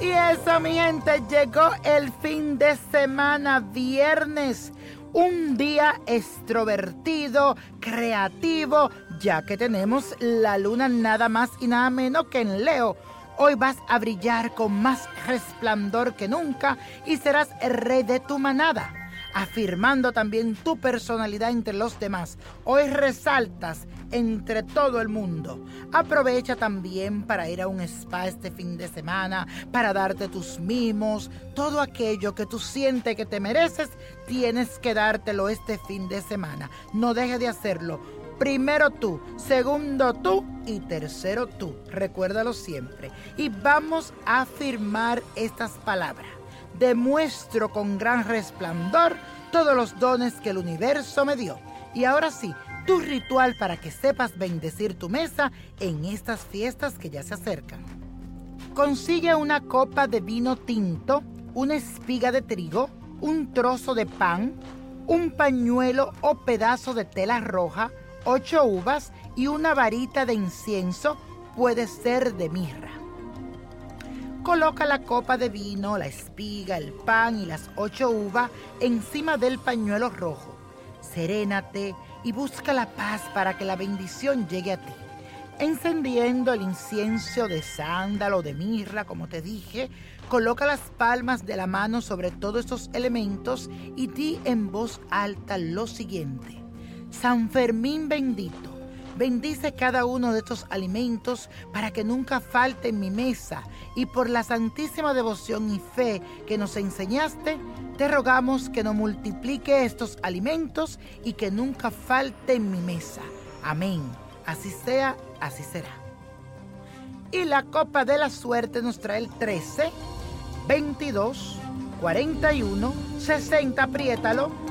Eso, mi gente, llegó el fin de semana, viernes. Un día extrovertido, creativo, ya que tenemos la luna nada más y nada menos que en Leo. Hoy vas a brillar con más resplandor que nunca y serás el rey de tu manada afirmando también tu personalidad entre los demás. Hoy resaltas entre todo el mundo. Aprovecha también para ir a un spa este fin de semana, para darte tus mimos, todo aquello que tú sientes que te mereces, tienes que dártelo este fin de semana. No dejes de hacerlo. Primero tú, segundo tú y tercero tú. Recuérdalo siempre. Y vamos a afirmar estas palabras demuestro con gran resplandor todos los dones que el universo me dio. Y ahora sí, tu ritual para que sepas bendecir tu mesa en estas fiestas que ya se acercan. Consigue una copa de vino tinto, una espiga de trigo, un trozo de pan, un pañuelo o pedazo de tela roja, ocho uvas y una varita de incienso, puede ser de mirra. Coloca la copa de vino, la espiga, el pan y las ocho uvas encima del pañuelo rojo. Serénate y busca la paz para que la bendición llegue a ti. Encendiendo el incienso de sándalo de mirra, como te dije, coloca las palmas de la mano sobre todos estos elementos y di en voz alta lo siguiente. San Fermín bendito Bendice cada uno de estos alimentos para que nunca falte en mi mesa y por la santísima devoción y fe que nos enseñaste, te rogamos que nos multiplique estos alimentos y que nunca falte en mi mesa. Amén. Así sea, así será. Y la copa de la suerte nos trae el 13, 22, 41, 60, apriétalo,